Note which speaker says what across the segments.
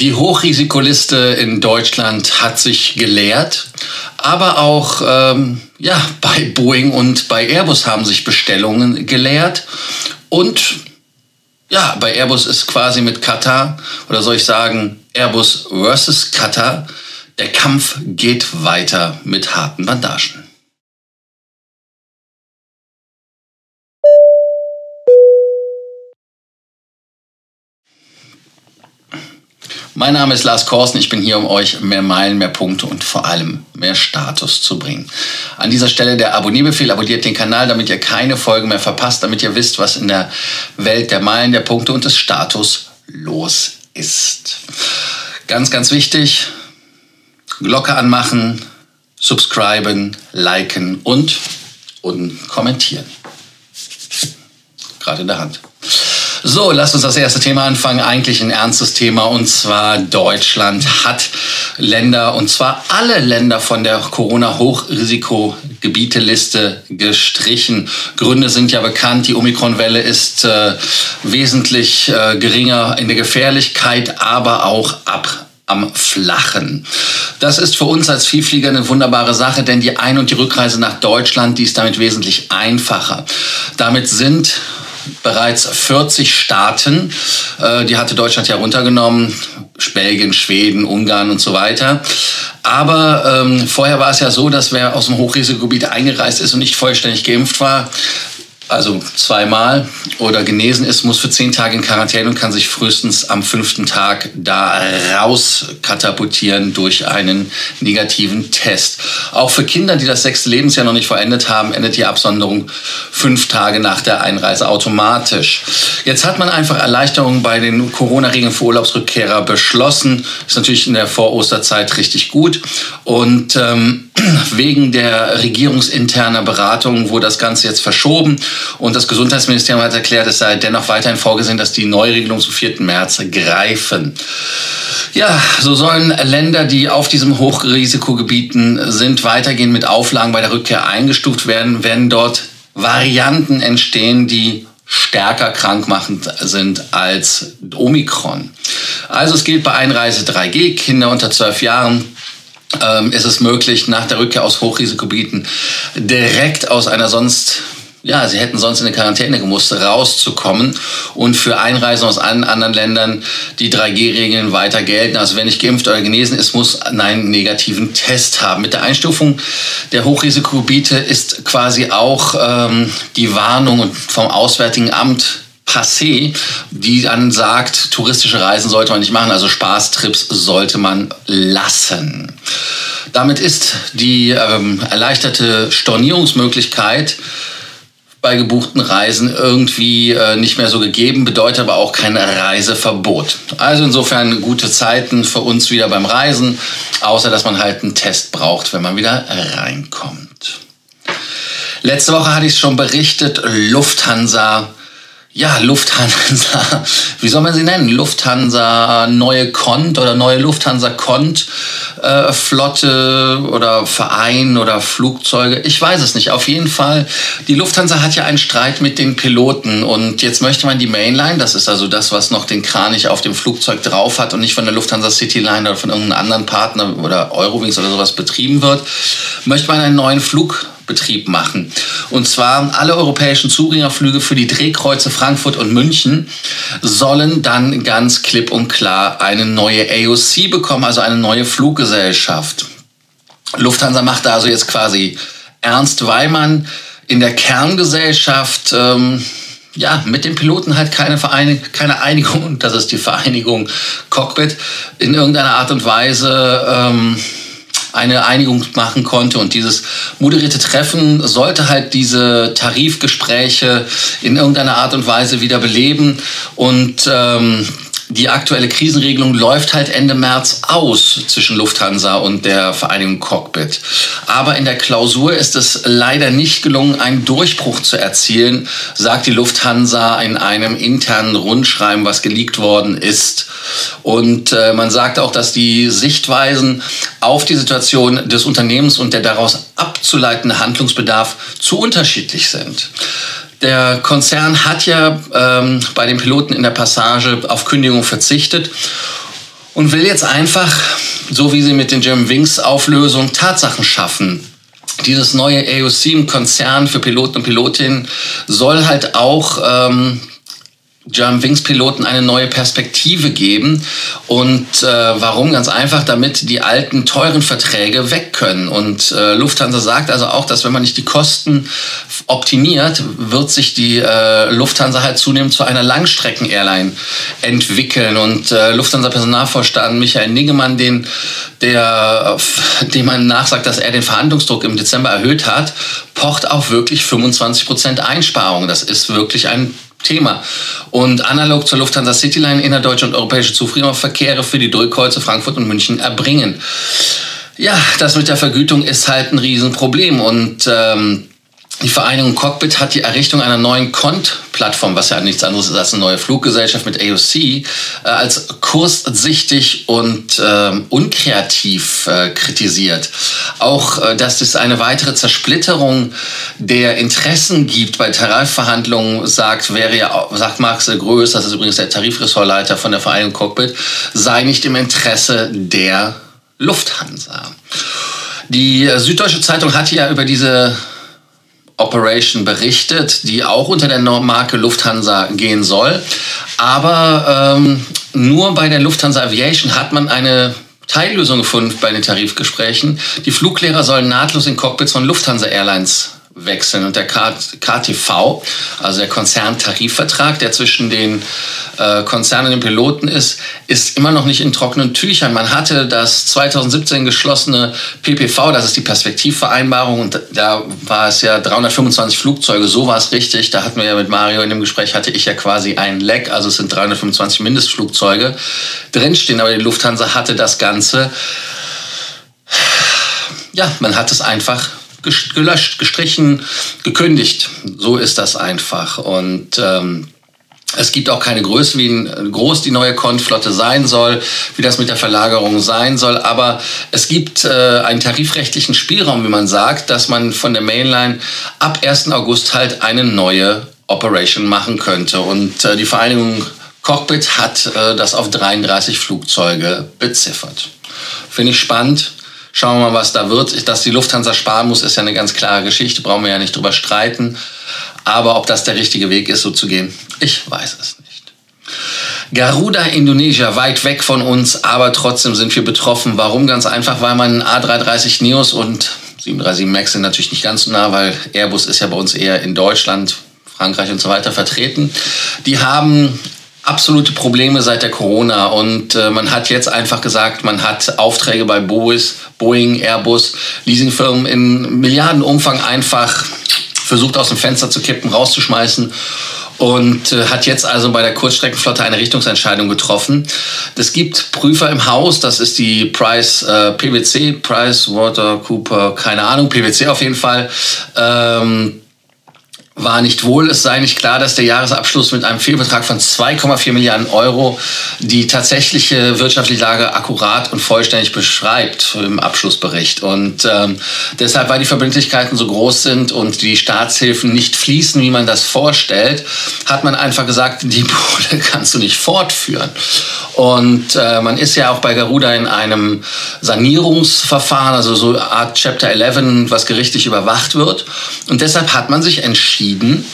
Speaker 1: Die Hochrisikoliste in Deutschland hat sich geleert, aber auch ähm, ja, bei Boeing und bei Airbus haben sich Bestellungen geleert und ja, bei Airbus ist quasi mit Qatar oder soll ich sagen Airbus versus Qatar, der Kampf geht weiter mit harten Bandagen. Mein Name ist Lars Korsen. Ich bin hier, um euch mehr Meilen, mehr Punkte und vor allem mehr Status zu bringen. An dieser Stelle der Abonnierbefehl. Abonniert den Kanal, damit ihr keine Folge mehr verpasst, damit ihr wisst, was in der Welt der Meilen, der Punkte und des Status los ist. Ganz, ganz wichtig. Glocke anmachen, subscriben, liken und, und kommentieren. Gerade in der Hand. So, lasst uns das erste Thema anfangen. Eigentlich ein ernstes Thema und zwar Deutschland hat Länder und zwar alle Länder von der Corona-Hochrisikogebieteliste gestrichen. Gründe sind ja bekannt. Die Omikron-Welle ist äh, wesentlich äh, geringer in der Gefährlichkeit, aber auch ab am Flachen. Das ist für uns als Vielflieger eine wunderbare Sache, denn die Ein- und die Rückreise nach Deutschland, die ist damit wesentlich einfacher. Damit sind bereits 40 Staaten. Äh, die hatte Deutschland ja runtergenommen. Belgien, Schweden, Ungarn und so weiter. Aber ähm, vorher war es ja so, dass wer aus dem Hochrisikogebiet eingereist ist und nicht vollständig geimpft war, also zweimal oder genesen ist, muss für zehn Tage in Quarantäne und kann sich frühestens am fünften Tag da raus katapultieren durch einen negativen Test. Auch für Kinder, die das sechste Lebensjahr noch nicht vollendet haben, endet die Absonderung fünf Tage nach der Einreise automatisch. Jetzt hat man einfach Erleichterungen bei den Corona-Regeln für Urlaubsrückkehrer beschlossen. Ist natürlich in der Vorosterzeit richtig gut. Und ähm, wegen der regierungsinterner Beratung wurde das Ganze jetzt verschoben. Und das Gesundheitsministerium hat erklärt, es sei dennoch weiterhin vorgesehen, dass die Neuregelungen zum 4. März greifen. Ja, so sollen Länder, die auf diesem Hochrisikogebieten sind, weitergehen mit Auflagen bei der Rückkehr eingestuft werden, wenn dort Varianten entstehen, die stärker krankmachend sind als Omikron. Also es gilt bei Einreise 3G, Kinder unter 12 Jahren ähm, ist es möglich, nach der Rückkehr aus Hochrisikogebieten direkt aus einer sonst ja, sie hätten sonst in eine Quarantäne gemusst, rauszukommen. Und für Einreisen aus allen anderen Ländern die 3G-Regeln weiter gelten. Also wer nicht geimpft oder genesen ist, muss einen negativen Test haben. Mit der Einstufung der Hochrisikogebiete ist quasi auch ähm, die Warnung vom Auswärtigen Amt passé, die dann sagt, touristische Reisen sollte man nicht machen, also Spaßtrips sollte man lassen. Damit ist die ähm, erleichterte Stornierungsmöglichkeit bei gebuchten Reisen irgendwie äh, nicht mehr so gegeben, bedeutet aber auch kein Reiseverbot. Also insofern gute Zeiten für uns wieder beim Reisen, außer dass man halt einen Test braucht, wenn man wieder reinkommt. Letzte Woche hatte ich es schon berichtet, Lufthansa ja, Lufthansa, wie soll man sie nennen? Lufthansa neue Kont oder neue Lufthansa Kont äh, Flotte oder Verein oder Flugzeuge. Ich weiß es nicht. Auf jeden Fall, die Lufthansa hat ja einen Streit mit den Piloten und jetzt möchte man die Mainline, das ist also das, was noch den Kranich auf dem Flugzeug drauf hat und nicht von der Lufthansa Cityline oder von irgendeinem anderen Partner oder Eurowings oder sowas betrieben wird, möchte man einen neuen Flug Betrieb machen. Und zwar alle europäischen Zugängerflüge für die Drehkreuze Frankfurt und München sollen dann ganz klipp und klar eine neue AOC bekommen, also eine neue Fluggesellschaft. Lufthansa macht da also jetzt quasi ernst, weil man in der Kerngesellschaft ähm, ja, mit den Piloten halt keine, Vereinig keine Einigung, das ist die Vereinigung Cockpit, in irgendeiner Art und Weise ähm, eine Einigung machen konnte. Und dieses moderierte Treffen sollte halt diese Tarifgespräche in irgendeiner Art und Weise wieder beleben. Und ähm, die aktuelle Krisenregelung läuft halt Ende März aus zwischen Lufthansa und der Vereinigung Cockpit. Aber in der Klausur ist es leider nicht gelungen, einen Durchbruch zu erzielen, sagt die Lufthansa in einem internen Rundschreiben, was geleakt worden ist. Und äh, man sagt auch, dass die Sichtweisen auf die Situation des Unternehmens und der daraus abzuleitende Handlungsbedarf zu unterschiedlich sind. Der Konzern hat ja ähm, bei den Piloten in der Passage auf Kündigung verzichtet. und will jetzt einfach, so wie sie mit den German Wings Auflösung Tatsachen schaffen. Dieses neue AOC-Konzern für Piloten und Pilotinnen soll halt auch ähm, Germanwings-Piloten eine neue Perspektive geben. Und äh, warum? Ganz einfach, damit die alten, teuren Verträge weg können. Und äh, Lufthansa sagt also auch, dass wenn man nicht die Kosten optimiert, wird sich die äh, Lufthansa halt zunehmend zu einer Langstrecken-Airline entwickeln. Und äh, Lufthansa-Personalvorstand Michael Niggemann, den, der, dem man nachsagt, dass er den Verhandlungsdruck im Dezember erhöht hat, pocht auch wirklich 25 Prozent Einsparungen. Das ist wirklich ein Thema. Und analog zur Lufthansa Cityline innerdeutsche und europäische Zufriedenverkehre für die Drückkreuze Frankfurt und München erbringen. Ja, das mit der Vergütung ist halt ein Riesenproblem und ähm, die Vereinigung Cockpit hat die Errichtung einer neuen Cont-Plattform, was ja nichts anderes ist als eine neue Fluggesellschaft mit AOC, äh, als kurssichtig und äh, unkreativ äh, kritisiert. Auch, äh, dass es eine weitere Zersplitterung der Interessen gibt bei Tarifverhandlungen, sagt, wäre ja, sagt Marcel Größ, das ist übrigens der Tarifressortleiter von der Vereinigung Cockpit, sei nicht im Interesse der Lufthansa. Die Süddeutsche Zeitung hat ja über diese Operation berichtet, die auch unter der Marke Lufthansa gehen soll. Aber ähm, nur bei der Lufthansa Aviation hat man eine Teillösung gefunden bei den Tarifgesprächen. Die Fluglehrer sollen nahtlos in Cockpits von Lufthansa Airlines wechseln. Und der KTV, also der Konzerntarifvertrag, der zwischen den äh, Konzernen und den Piloten ist, ist immer noch nicht in trockenen Tüchern. Man hatte das 2017 geschlossene PPV, das ist die Perspektivvereinbarung, und da war es ja 325 Flugzeuge, so war es richtig. Da hatten wir ja mit Mario in dem Gespräch, hatte ich ja quasi ein Leck, also es sind 325 Mindestflugzeuge drinstehen, aber die Lufthansa hatte das Ganze. Ja, man hat es einfach gelöscht, gestrichen, gekündigt. So ist das einfach. Und ähm, es gibt auch keine Größe, wie groß die neue Konflotte sein soll, wie das mit der Verlagerung sein soll. Aber es gibt äh, einen tarifrechtlichen Spielraum, wie man sagt, dass man von der Mainline ab 1. August halt eine neue Operation machen könnte. Und äh, die Vereinigung Cockpit hat äh, das auf 33 Flugzeuge beziffert. Finde ich spannend. Schauen wir mal, was da wird. Dass die Lufthansa sparen muss, ist ja eine ganz klare Geschichte, brauchen wir ja nicht drüber streiten. Aber ob das der richtige Weg ist, so zu gehen, ich weiß es nicht. Garuda Indonesia, weit weg von uns, aber trotzdem sind wir betroffen. Warum? Ganz einfach, weil man A330 Neos und 737 MAX sind natürlich nicht ganz so nah, weil Airbus ist ja bei uns eher in Deutschland, Frankreich und so weiter vertreten. Die haben absolute Probleme seit der Corona und äh, man hat jetzt einfach gesagt, man hat Aufträge bei Boeing, Boeing, Airbus, Leasingfirmen in Milliardenumfang einfach versucht aus dem Fenster zu kippen, rauszuschmeißen und äh, hat jetzt also bei der Kurzstreckenflotte eine Richtungsentscheidung getroffen. Es gibt Prüfer im Haus, das ist die Price äh, PwC, Price Water Cooper, keine Ahnung, PwC auf jeden Fall. Ähm, war nicht wohl. Es sei nicht klar, dass der Jahresabschluss mit einem Fehlbetrag von 2,4 Milliarden Euro die tatsächliche wirtschaftliche Lage akkurat und vollständig beschreibt im Abschlussbericht. Und ähm, deshalb, weil die Verbindlichkeiten so groß sind und die Staatshilfen nicht fließen, wie man das vorstellt, hat man einfach gesagt, die Bude kannst du nicht fortführen. Und äh, man ist ja auch bei Garuda in einem Sanierungsverfahren, also so Art Chapter 11, was gerichtlich überwacht wird. Und deshalb hat man sich entschieden, entschieden,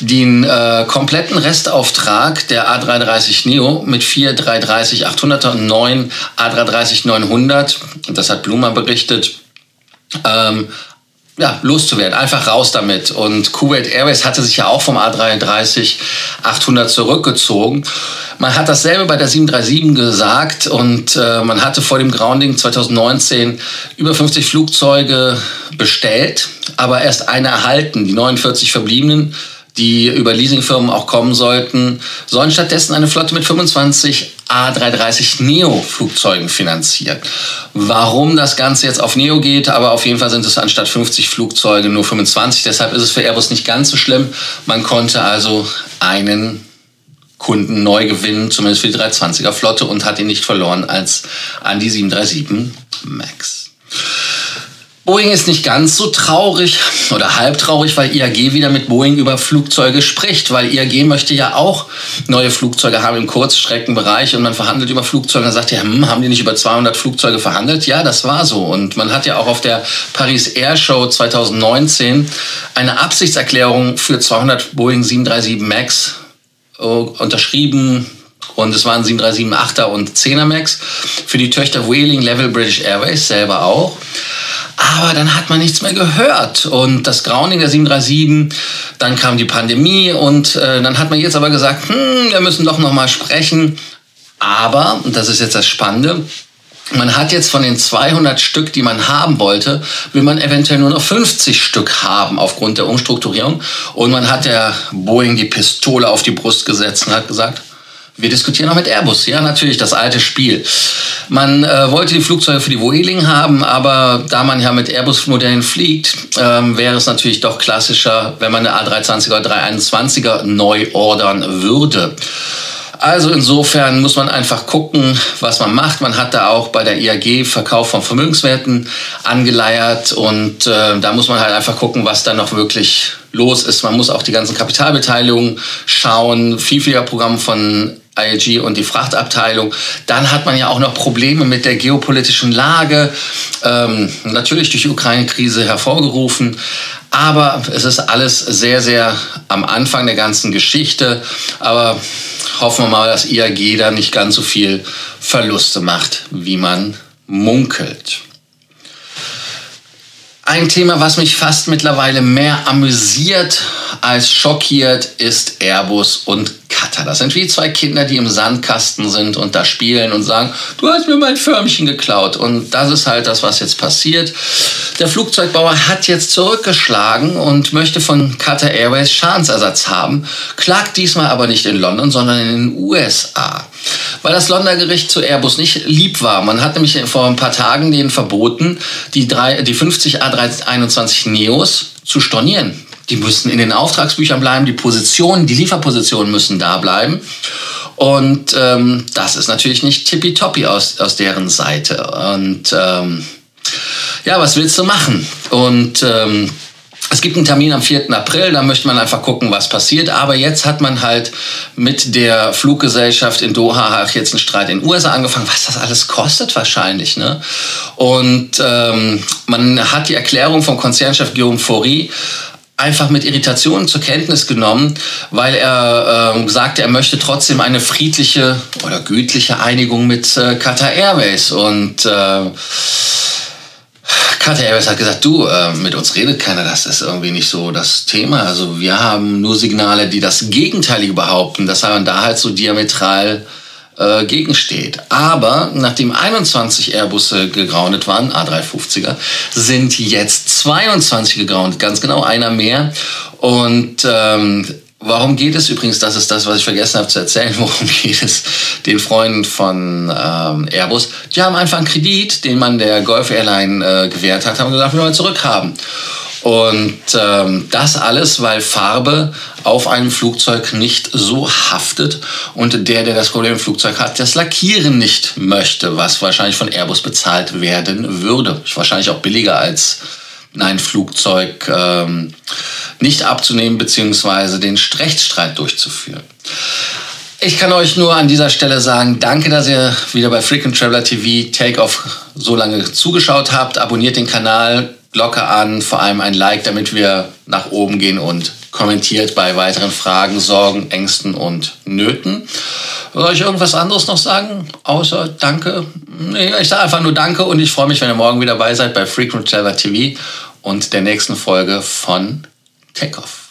Speaker 1: den äh, kompletten Restauftrag der A330 Neo mit vier 330 800er und neun A330 900, das hat Blumer berichtet, ähm, ja, loszuwerden. Einfach raus damit. Und Kuwait Airways hatte sich ja auch vom A330 800 zurückgezogen. Man hat dasselbe bei der 737 gesagt und äh, man hatte vor dem Grounding 2019 über 50 Flugzeuge bestellt, aber erst eine erhalten. Die 49 verbliebenen die über Leasingfirmen auch kommen sollten, sollen stattdessen eine Flotte mit 25 A330 Neo-Flugzeugen finanzieren. Warum das Ganze jetzt auf Neo geht, aber auf jeden Fall sind es anstatt 50 Flugzeuge nur 25. Deshalb ist es für Airbus nicht ganz so schlimm. Man konnte also einen Kunden neu gewinnen, zumindest für die 320er Flotte und hat ihn nicht verloren als an die 737 MAX. Boeing ist nicht ganz so traurig oder halb traurig, weil IAG wieder mit Boeing über Flugzeuge spricht, weil IAG möchte ja auch neue Flugzeuge haben im Kurzstreckenbereich und man verhandelt über Flugzeuge. Dann sagt ja, hm, haben die nicht über 200 Flugzeuge verhandelt? Ja, das war so. Und man hat ja auch auf der Paris Air Show 2019 eine Absichtserklärung für 200 Boeing 737 MAX äh, unterschrieben, und es waren 737 8er und 10er Max. Für die Töchter Wheeling Level British Airways selber auch. Aber dann hat man nichts mehr gehört. Und das Grounding der 737, dann kam die Pandemie und äh, dann hat man jetzt aber gesagt, hm, wir müssen doch noch mal sprechen. Aber, und das ist jetzt das Spannende, man hat jetzt von den 200 Stück, die man haben wollte, will man eventuell nur noch 50 Stück haben aufgrund der Umstrukturierung. Und man hat der Boeing die Pistole auf die Brust gesetzt und hat gesagt, wir diskutieren auch mit Airbus, ja, natürlich, das alte Spiel. Man äh, wollte die Flugzeuge für die Vueling haben, aber da man ja mit Airbus-Modellen fliegt, ähm, wäre es natürlich doch klassischer, wenn man eine A320er oder 321er neu ordern würde. Also insofern muss man einfach gucken, was man macht. Man hat da auch bei der IAG Verkauf von Vermögenswerten angeleiert und äh, da muss man halt einfach gucken, was da noch wirklich los ist. Man muss auch die ganzen Kapitalbeteiligungen schauen, Vielfliegerprogramm von IAG und die Frachtabteilung. Dann hat man ja auch noch Probleme mit der geopolitischen Lage, ähm, natürlich durch die Ukraine-Krise hervorgerufen. Aber es ist alles sehr, sehr am Anfang der ganzen Geschichte. Aber hoffen wir mal, dass IAG da nicht ganz so viel Verluste macht, wie man munkelt. Ein Thema, was mich fast mittlerweile mehr amüsiert als schockiert, ist Airbus und Cutter. Das sind wie zwei Kinder, die im Sandkasten sind und da spielen und sagen, du hast mir mein Förmchen geklaut. Und das ist halt das, was jetzt passiert. Der Flugzeugbauer hat jetzt zurückgeschlagen und möchte von Qatar Airways Schadensersatz haben, klagt diesmal aber nicht in London, sondern in den USA. Weil das Londoner Gericht zu Airbus nicht lieb war. Man hat nämlich vor ein paar Tagen denen verboten, die, drei, die 50 A321 Neos zu stornieren. Die müssen in den Auftragsbüchern bleiben, die Positionen, die Lieferpositionen müssen da bleiben. Und ähm, das ist natürlich nicht tippitoppi aus, aus deren Seite. Und ähm, ja, was willst du machen? Und ähm, es gibt einen Termin am 4. April, da möchte man einfach gucken, was passiert. Aber jetzt hat man halt mit der Fluggesellschaft in Doha jetzt einen Streit in den USA angefangen, was das alles kostet wahrscheinlich. Ne? Und ähm, man hat die Erklärung vom Konzernchef Guillaume Faury einfach mit Irritationen zur Kenntnis genommen, weil er äh, sagte, er möchte trotzdem eine friedliche oder gütliche Einigung mit äh, Qatar Airways. Und äh, Qatar Airways hat gesagt, du, äh, mit uns redet keiner, das ist irgendwie nicht so das Thema. Also wir haben nur Signale, die das Gegenteilige behaupten, dass man da halt so diametral äh, gegensteht. Aber nachdem 21 Airbusse gegroundet waren, A350er, sind jetzt 22 gegroundet, ganz genau einer mehr. Und ähm, Warum geht es übrigens, das ist das, was ich vergessen habe zu erzählen, worum geht es den Freunden von ähm, Airbus? Die haben einfach einen Kredit, den man der Golf Airline äh, gewährt hat, haben gesagt, wir wollen zurückhaben. Und ähm, das alles, weil Farbe auf einem Flugzeug nicht so haftet und der, der das Problem im Flugzeug hat, das Lackieren nicht möchte, was wahrscheinlich von Airbus bezahlt werden würde. Wahrscheinlich auch billiger als ein Flugzeug ähm, nicht abzunehmen bzw. den Rechtsstreit durchzuführen. Ich kann euch nur an dieser Stelle sagen, danke, dass ihr wieder bei Frequent Traveler TV Takeoff so lange zugeschaut habt. Abonniert den Kanal, Glocke an, vor allem ein Like, damit wir nach oben gehen und kommentiert bei weiteren Fragen, Sorgen, Ängsten und Nöten. Soll ich irgendwas anderes noch sagen? Außer Danke? Nee, ich sage einfach nur Danke und ich freue mich, wenn ihr morgen wieder dabei seid bei Frequent Traveler TV und der nächsten Folge von Takeoff.